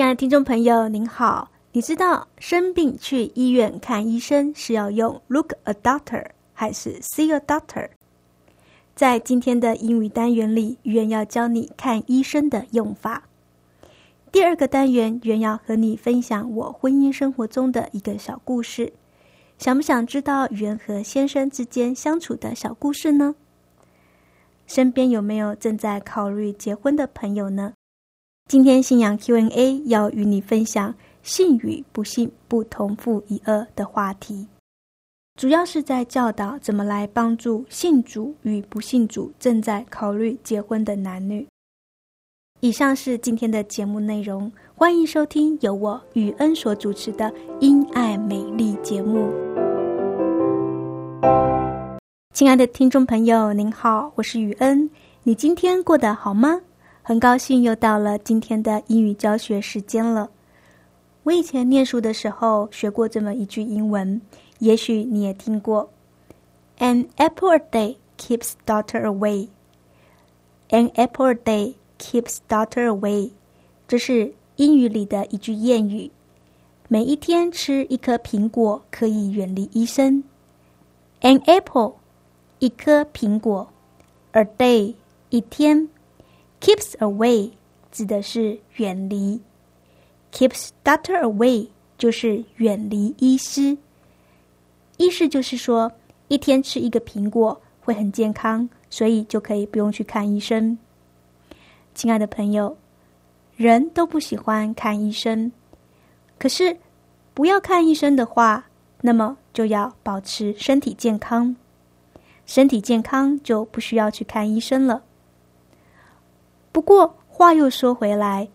亲爱的听众朋友，您好。你知道生病去医院看医生是要用 look a doctor 还是 see a doctor？在今天的英语单元里，语言要教你看医生的用法。第二个单元，语言要和你分享我婚姻生活中的一个小故事。想不想知道语言和先生之间相处的小故事呢？身边有没有正在考虑结婚的朋友呢？今天信仰 Q&A 要与你分享信与不信不同父一儿的话题，主要是在教导怎么来帮助信主与不信主正在考虑结婚的男女。以上是今天的节目内容，欢迎收听由我雨恩所主持的《因爱美丽》节目。亲爱的听众朋友，您好，我是雨恩，你今天过得好吗？很高兴又到了今天的英语教学时间了。我以前念书的时候学过这么一句英文，也许你也听过：“An apple a day keeps daughter away.” An apple a day keeps daughter away。这是英语里的一句谚语。每一天吃一颗苹果可以远离医生。An apple，一颗苹果；a day，一天。Keeps away 指的是远离，keeps doctor away 就是远离医师。意思就是说，一天吃一个苹果会很健康，所以就可以不用去看医生。亲爱的朋友，人都不喜欢看医生，可是不要看医生的话，那么就要保持身体健康。身体健康就不需要去看医生了。不过话又说回来，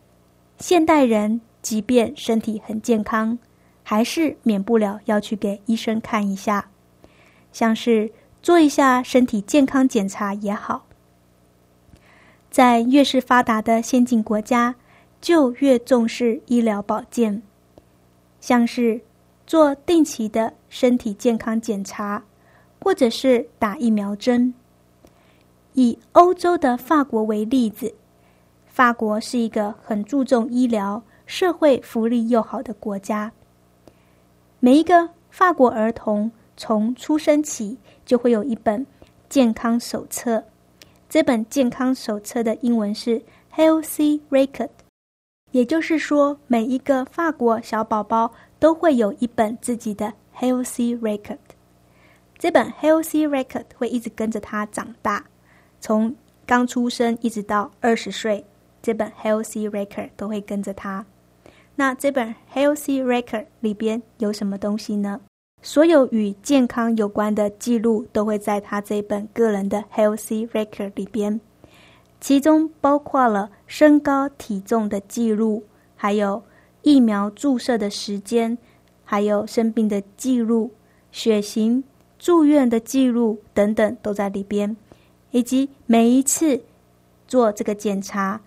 现代人即便身体很健康，还是免不了要去给医生看一下，像是做一下身体健康检查也好。在越是发达的先进国家，就越重视医疗保健，像是做定期的身体健康检查，或者是打疫苗针。以欧洲的法国为例子。法国是一个很注重医疗、社会福利又好的国家。每一个法国儿童从出生起就会有一本健康手册，这本健康手册的英文是 Healthy Record，也就是说，每一个法国小宝宝都会有一本自己的 Healthy Record。这本 Healthy Record 会一直跟着他长大，从刚出生一直到二十岁。这本 Healthy Record 都会跟着他。那这本 Healthy Record 里边有什么东西呢？所有与健康有关的记录都会在他这本个人的 Healthy Record 里边，其中包括了身高体重的记录，还有疫苗注射的时间，还有生病的记录、血型、住院的记录等等都在里边，以及每一次做这个检查。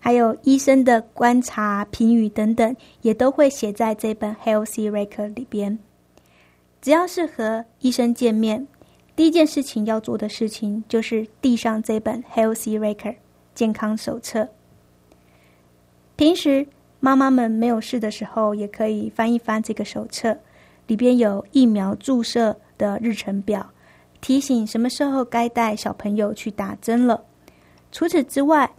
还有医生的观察、评语等等，也都会写在这本 Healthy Record 里边。只要是和医生见面，第一件事情要做的事情就是递上这本 Healthy Record 健康手册。平时妈妈们没有事的时候，也可以翻一翻这个手册，里边有疫苗注射的日程表，提醒什么时候该带小朋友去打针了。除此之外，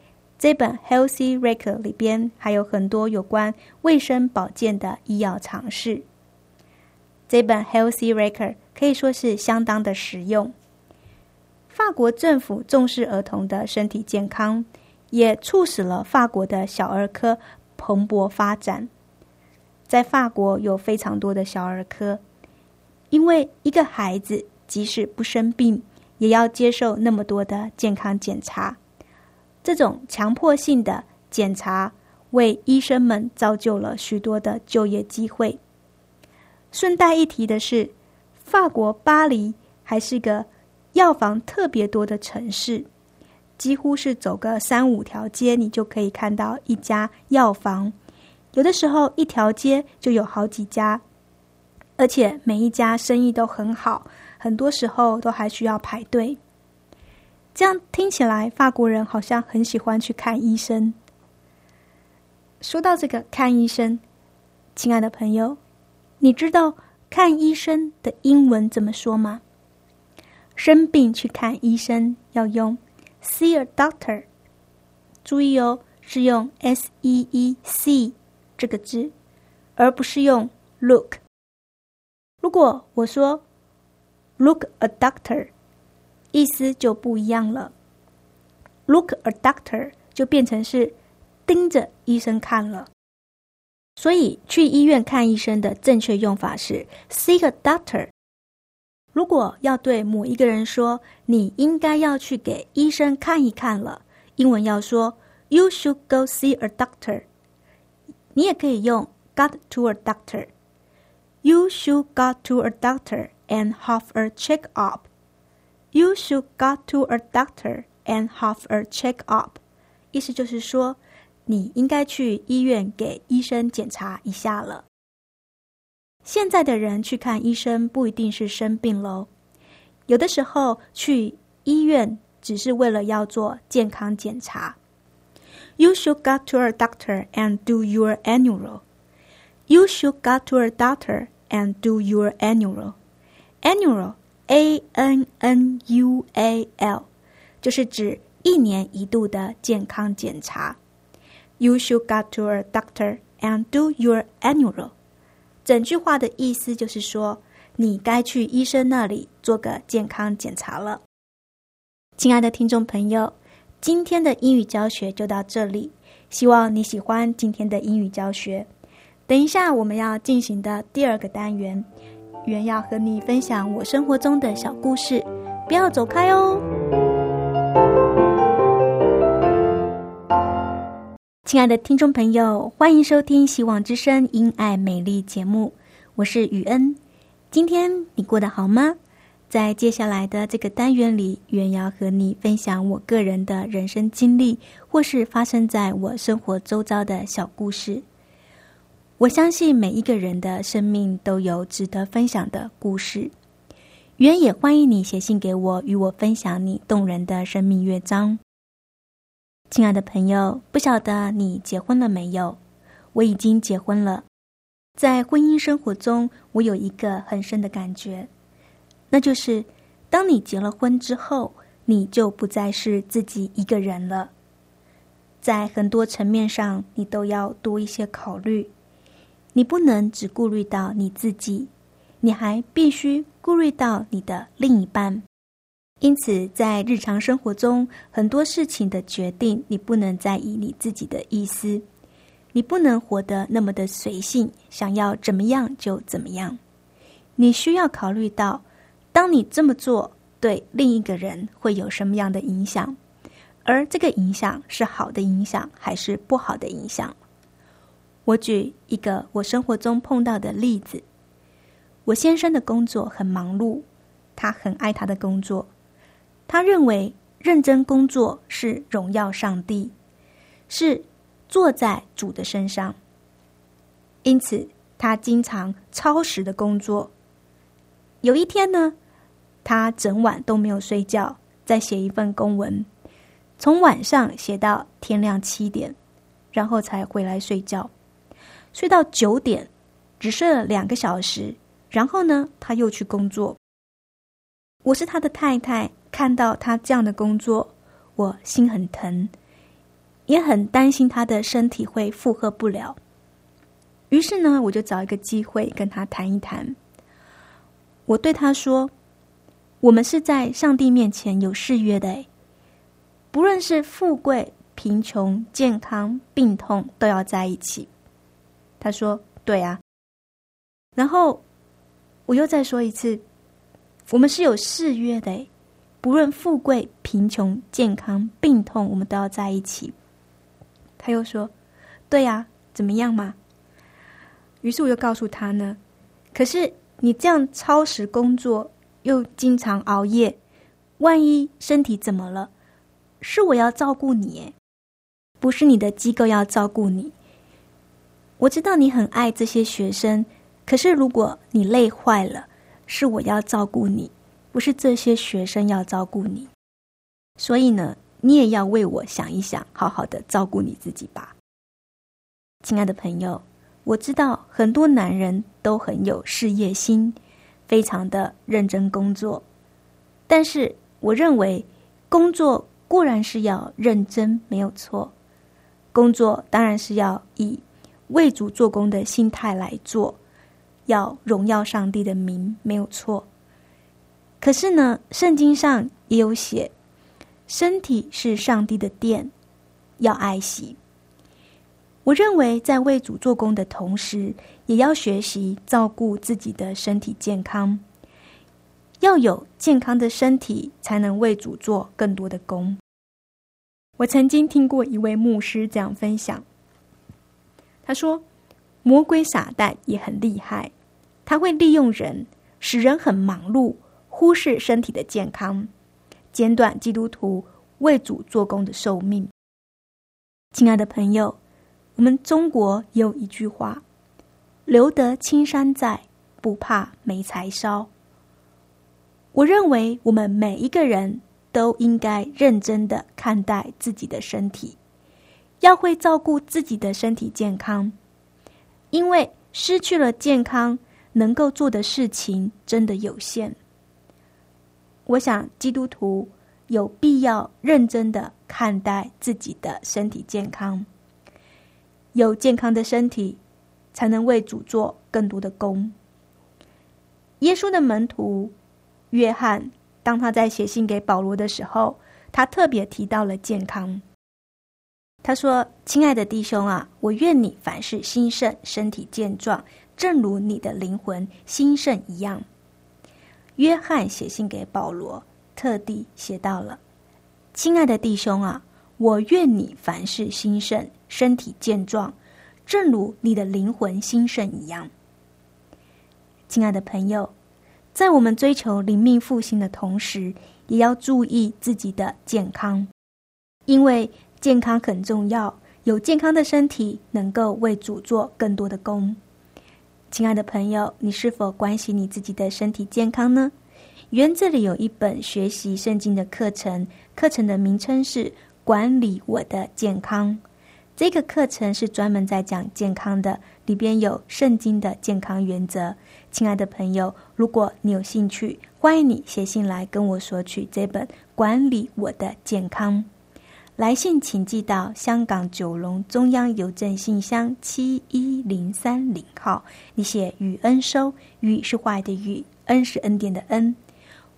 这本 Healthy Record 里边还有很多有关卫生保健的医药常识。这本 Healthy Record 可以说是相当的实用。法国政府重视儿童的身体健康，也促使了法国的小儿科蓬勃发展。在法国有非常多的小儿科，因为一个孩子即使不生病，也要接受那么多的健康检查。这种强迫性的检查，为医生们造就了许多的就业机会。顺带一提的是，法国巴黎还是个药房特别多的城市，几乎是走个三五条街，你就可以看到一家药房。有的时候一条街就有好几家，而且每一家生意都很好，很多时候都还需要排队。这样听起来，法国人好像很喜欢去看医生。说到这个看医生，亲爱的朋友，你知道看医生的英文怎么说吗？生病去看医生要用 see a doctor，注意哦，是用 s e e c 这个字，而不是用 look。如果我说 look a doctor。意思就不一样了。Look a doctor 就变成是盯着医生看了。所以去医院看医生的正确用法是 see a doctor。如果要对某一个人说你应该要去给医生看一看了，英文要说 You should go see a doctor。你也可以用 got to a doctor。You should got to a doctor and have a check up。 You should go to a doctor and have a check up。意思就是说，你应该去医院给医生检查一下了。现在的人去看医生不一定是生病喽，有的时候去医院只是为了要做健康检查。You should go to a doctor and do your annual. You should go to a doctor and do your annual. Annual A N N U A L，就是指一年一度的健康检查。You should go to a doctor and do your annual。整句话的意思就是说，你该去医生那里做个健康检查了。亲爱的听众朋友，今天的英语教学就到这里，希望你喜欢今天的英语教学。等一下我们要进行的第二个单元。愿要和你分享我生活中的小故事，不要走开哦！亲爱的听众朋友，欢迎收听《希望之声·因爱美丽》节目，我是雨恩。今天你过得好吗？在接下来的这个单元里，愿要和你分享我个人的人生经历，或是发生在我生活周遭的小故事。我相信每一个人的生命都有值得分享的故事。原也欢迎你写信给我，与我分享你动人的生命乐章。亲爱的朋友，不晓得你结婚了没有？我已经结婚了。在婚姻生活中，我有一个很深的感觉，那就是当你结了婚之后，你就不再是自己一个人了。在很多层面上，你都要多一些考虑。你不能只顾虑到你自己，你还必须顾虑到你的另一半。因此，在日常生活中，很多事情的决定，你不能再以你自己的意思，你不能活得那么的随性，想要怎么样就怎么样。你需要考虑到，当你这么做，对另一个人会有什么样的影响，而这个影响是好的影响还是不好的影响。我举一个我生活中碰到的例子：我先生的工作很忙碌，他很爱他的工作，他认为认真工作是荣耀上帝，是坐在主的身上。因此，他经常超时的工作。有一天呢，他整晚都没有睡觉，在写一份公文，从晚上写到天亮七点，然后才回来睡觉。睡到九点，只睡了两个小时，然后呢，他又去工作。我是他的太太，看到他这样的工作，我心很疼，也很担心他的身体会负荷不了。于是呢，我就找一个机会跟他谈一谈。我对他说：“我们是在上帝面前有誓约的，不论是富贵、贫穷、健康、病痛，都要在一起。”他说：“对啊。”然后我又再说一次：“我们是有誓约的，不论富贵、贫穷、健康、病痛，我们都要在一起。”他又说：“对呀，怎么样嘛？”于是我就告诉他呢，可是你这样超时工作，又经常熬夜，万一身体怎么了，是我要照顾你，不是你的机构要照顾你。我知道你很爱这些学生，可是如果你累坏了，是我要照顾你，不是这些学生要照顾你。所以呢，你也要为我想一想，好好的照顾你自己吧，亲爱的朋友。我知道很多男人都很有事业心，非常的认真工作。但是，我认为工作固然是要认真，没有错。工作当然是要以为主做工的心态来做，要荣耀上帝的名，没有错。可是呢，圣经上也有写，身体是上帝的殿，要爱惜。我认为，在为主做工的同时，也要学习照顾自己的身体健康。要有健康的身体，才能为主做更多的工。我曾经听过一位牧师这样分享，他说：“魔鬼撒旦也很厉害，他会利用人，使人很忙碌，忽视身体的健康，减短基督徒为主做工的寿命。”亲爱的朋友。我们中国有一句话：“留得青山在，不怕没柴烧。”我认为我们每一个人都应该认真的看待自己的身体，要会照顾自己的身体健康，因为失去了健康，能够做的事情真的有限。我想基督徒有必要认真的看待自己的身体健康。有健康的身体，才能为主做更多的工。耶稣的门徒约翰，当他在写信给保罗的时候，他特别提到了健康。他说：“亲爱的弟兄啊，我愿你凡事兴盛，身体健壮，正如你的灵魂兴盛一样。”约翰写信给保罗，特地写到了：“亲爱的弟兄啊。”我愿你凡事兴盛，身体健壮，正如你的灵魂兴盛一样。亲爱的朋友，在我们追求灵命复兴的同时，也要注意自己的健康，因为健康很重要。有健康的身体，能够为主做更多的工。亲爱的朋友，你是否关心你自己的身体健康呢？园子里有一本学习圣经的课程，课程的名称是。管理我的健康，这个课程是专门在讲健康的，里边有圣经的健康原则。亲爱的朋友，如果你有兴趣，欢迎你写信来跟我索取这本《管理我的健康》。来信请寄到香港九龙中央邮政信箱七一零三零号，你写“雨恩收”，“雨”是坏的“雨”，“恩”是恩典的“恩”，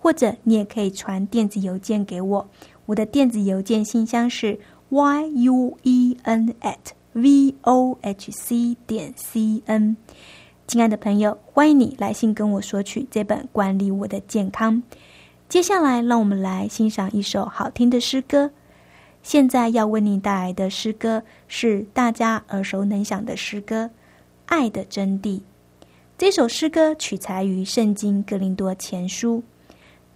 或者你也可以传电子邮件给我。我的电子邮件信箱是 y u e n at v o h c 点 c n。亲爱的朋友，欢迎你来信跟我索取这本《管理我的健康》。接下来，让我们来欣赏一首好听的诗歌。现在要为你带来的诗歌是大家耳熟能详的诗歌《爱的真谛》。这首诗歌取材于《圣经·格林多前书》。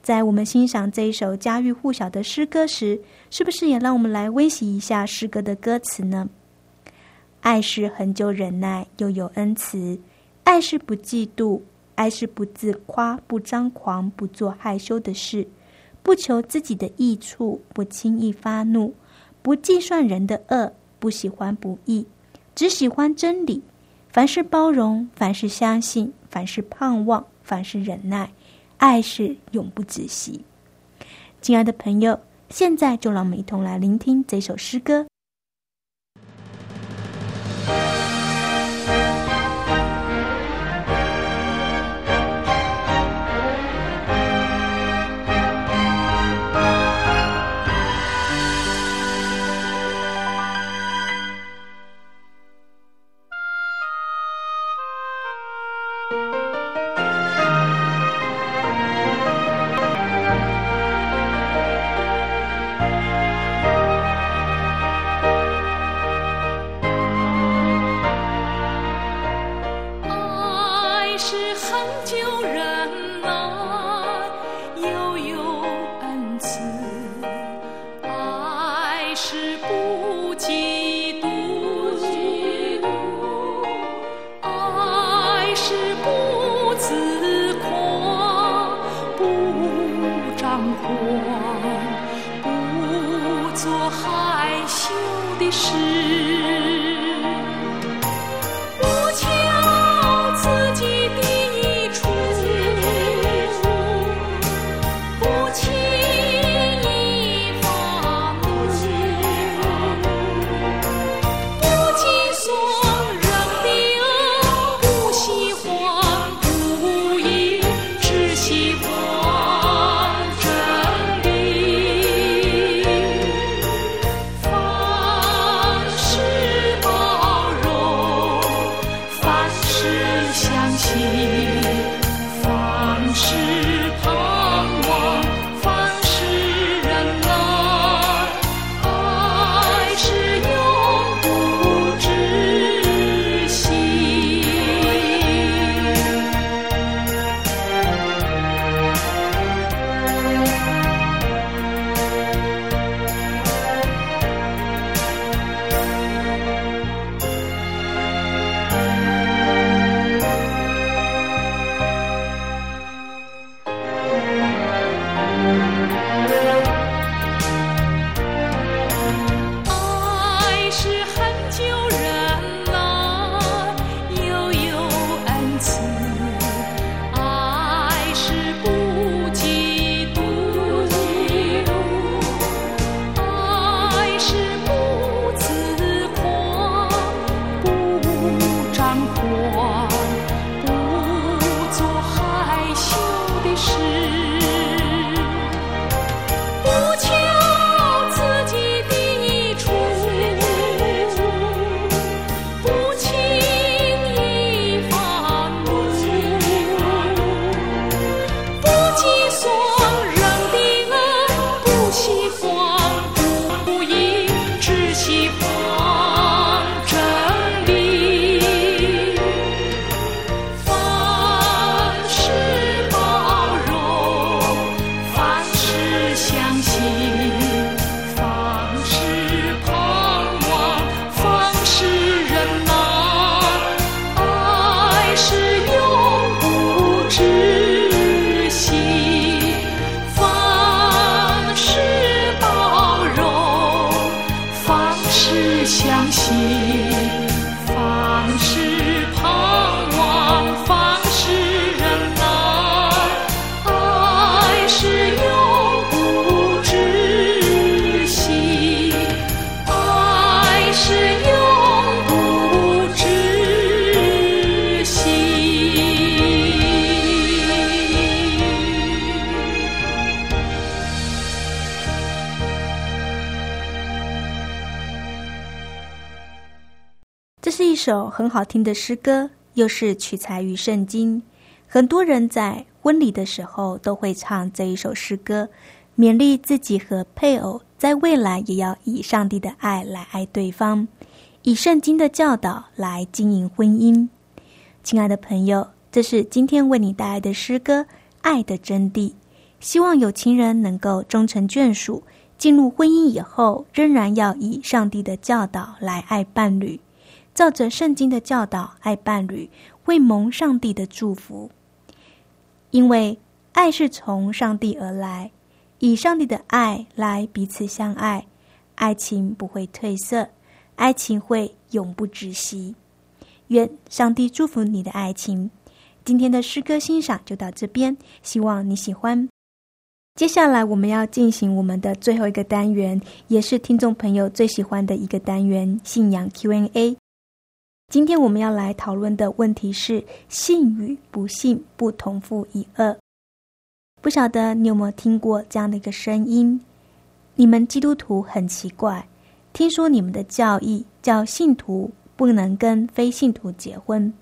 在我们欣赏这一首家喻户晓的诗歌时，是不是也让我们来温习一下诗歌的歌词呢？爱是恒久忍耐，又有恩慈；爱是不嫉妒，爱是不自夸，不张狂，不做害羞的事，不求自己的益处，不轻易发怒，不计算人的恶，不喜欢不义，只喜欢真理。凡是包容，凡是相信，凡是盼望，凡是忍耐。爱是永不止息。亲爱的朋友，现在就让我们一同来聆听这首诗歌。Música 这一首很好听的诗歌，又是取材于圣经。很多人在婚礼的时候都会唱这一首诗歌，勉励自己和配偶在未来也要以上帝的爱来爱对方，以圣经的教导来经营婚姻。亲爱的朋友，这是今天为你带来的诗歌《爱的真谛》。希望有情人能够终成眷属，进入婚姻以后，仍然要以上帝的教导来爱伴侣。照着圣经的教导爱伴侣，会蒙上帝的祝福。因为爱是从上帝而来，以上帝的爱来彼此相爱，爱情不会褪色，爱情会永不止息。愿上帝祝福你的爱情。今天的诗歌欣赏就到这边，希望你喜欢。接下来我们要进行我们的最后一个单元，也是听众朋友最喜欢的一个单元——信仰 Q&A。今天我们要来讨论的问题是：信与不信不同负一二。不晓得你有没有听过这样的一个声音？你们基督徒很奇怪，听说你们的教义叫信徒不能跟非信徒结婚。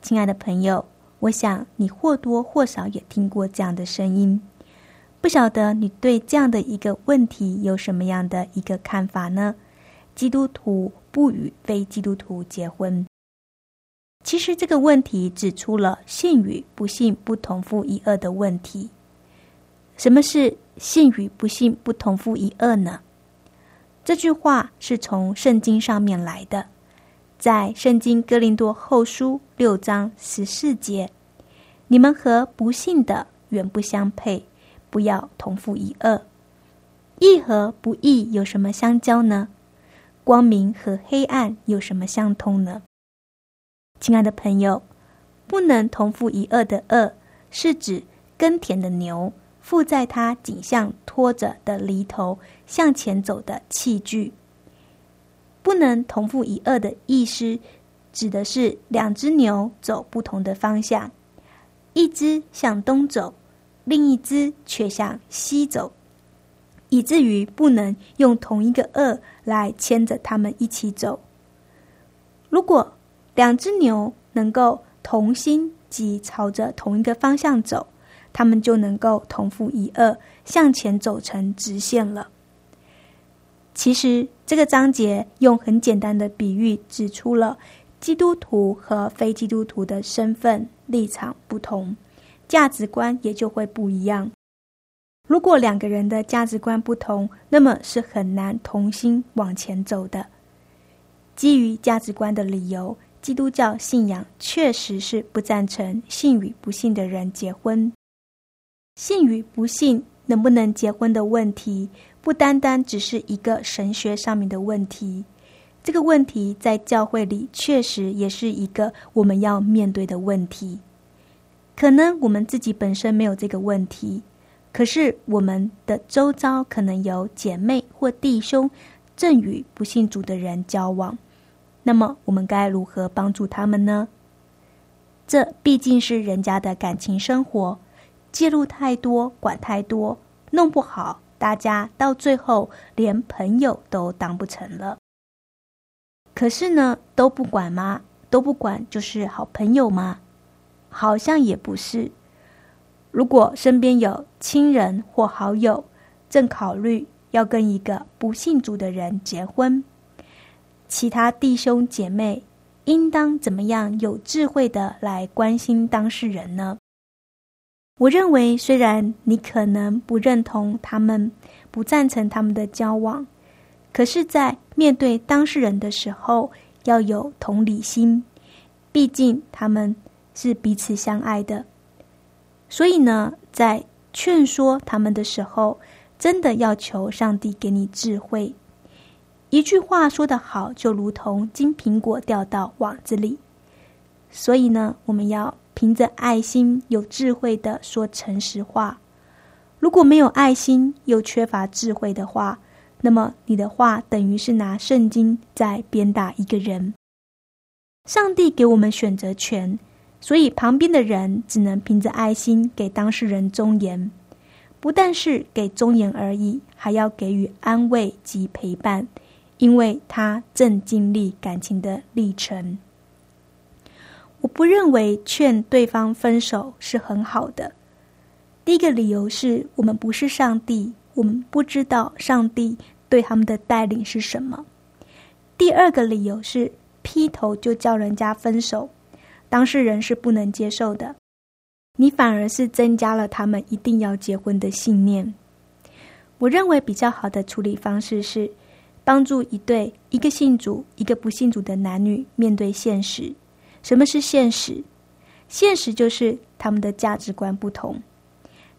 亲爱的朋友，我想你或多或少也听过这样的声音。不晓得你对这样的一个问题有什么样的一个看法呢？基督徒不与非基督徒结婚，其实这个问题指出了信与不信不同负一二的问题。什么是信与不信不同负一二呢？这句话是从圣经上面来的，在圣经哥林多后书六章十四节，你们和不信的远不相配。不要同负一二，义和不义有什么相交呢？光明和黑暗有什么相通呢？亲爱的朋友，不能同负一二的二，是指耕田的牛负在它颈项拖着的犁头向前走的器具。不能同负一二的意思，指的是两只牛走不同的方向，一只向东走。另一只却向西走，以至于不能用同一个二来牵着他们一起走。如果两只牛能够同心及朝着同一个方向走，它们就能够同负一二向前走成直线了。其实这个章节用很简单的比喻指出了基督徒和非基督徒的身份立场不同。价值观也就会不一样。如果两个人的价值观不同，那么是很难同心往前走的。基于价值观的理由，基督教信仰确实是不赞成信与不信的人结婚。信与不信能不能结婚的问题，不单单只是一个神学上面的问题。这个问题在教会里确实也是一个我们要面对的问题。可能我们自己本身没有这个问题，可是我们的周遭可能有姐妹或弟兄正与不信主的人交往，那么我们该如何帮助他们呢？这毕竟是人家的感情生活，介入太多，管太多，弄不好，大家到最后连朋友都当不成了。可是呢，都不管吗？都不管就是好朋友吗？好像也不是。如果身边有亲人或好友正考虑要跟一个不信主的人结婚，其他弟兄姐妹应当怎么样有智慧的来关心当事人呢？我认为，虽然你可能不认同他们、不赞成他们的交往，可是，在面对当事人的时候，要有同理心，毕竟他们。是彼此相爱的，所以呢，在劝说他们的时候，真的要求上帝给你智慧。一句话说得好，就如同金苹果掉到网子里。所以呢，我们要凭着爱心、有智慧的说诚实话。如果没有爱心，又缺乏智慧的话，那么你的话等于是拿圣经在鞭打一个人。上帝给我们选择权。所以，旁边的人只能凭着爱心给当事人忠言，不但是给忠言而已，还要给予安慰及陪伴，因为他正经历感情的历程。我不认为劝对方分手是很好的。第一个理由是我们不是上帝，我们不知道上帝对他们的带领是什么。第二个理由是劈头就叫人家分手。当事人是不能接受的，你反而是增加了他们一定要结婚的信念。我认为比较好的处理方式是帮助一对一个信主一个不信主的男女面对现实。什么是现实？现实就是他们的价值观不同，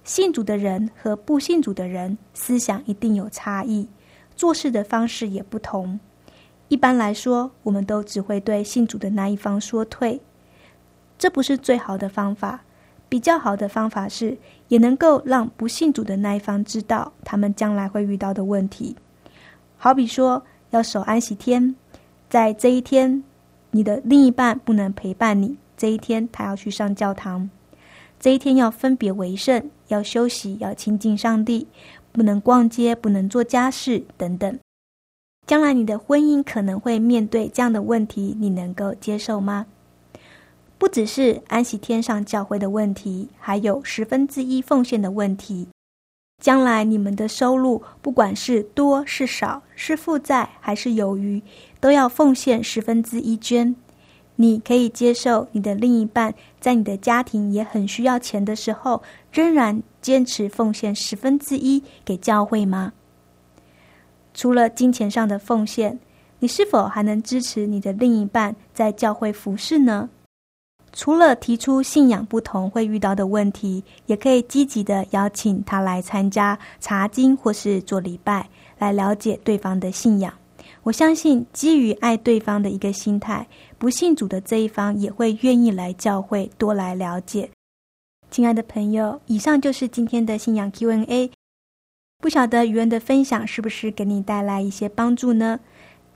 信主的人和不信主的人思想一定有差异，做事的方式也不同。一般来说，我们都只会对信主的那一方说退。这不是最好的方法。比较好的方法是，也能够让不信主的那一方知道他们将来会遇到的问题。好比说，要守安息天，在这一天，你的另一半不能陪伴你，这一天他要去上教堂，这一天要分别为圣，要休息，要亲近上帝，不能逛街，不能做家事等等。将来你的婚姻可能会面对这样的问题，你能够接受吗？不只是安息天上教会的问题，还有十分之一奉献的问题。将来你们的收入，不管是多是少，是负债还是有余，都要奉献十分之一捐。你可以接受你的另一半在你的家庭也很需要钱的时候，仍然坚持奉献十分之一给教会吗？除了金钱上的奉献，你是否还能支持你的另一半在教会服侍呢？除了提出信仰不同会遇到的问题，也可以积极的邀请他来参加查经或是做礼拜，来了解对方的信仰。我相信，基于爱对方的一个心态，不信主的这一方也会愿意来教会多来了解。亲爱的朋友，以上就是今天的信仰 Q&A。不晓得语文的分享是不是给你带来一些帮助呢？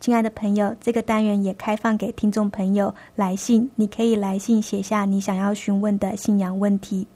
亲爱的朋友，这个单元也开放给听众朋友来信，你可以来信写下你想要询问的信仰问题。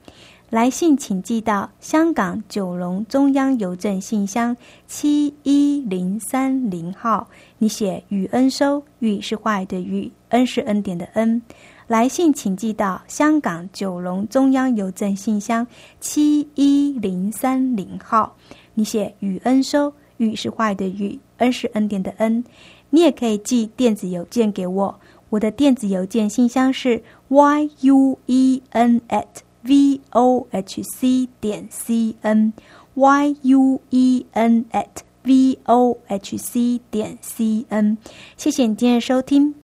来信请寄到香港九龙中央邮政信箱七一零三零号，你写“与恩收”，“与”是坏的“与”，“恩”是恩典的“恩”。来信请寄到香港九龙中央邮政信箱七一零三零号，你写“与恩收”，“与”是坏的“与”，“恩”是恩典的“恩”。你也可以寄电子邮件给我，我的电子邮件信箱是 y u e n at v o h c 点 c n y u e n at v o h c 点 c n。谢谢你今天的收听。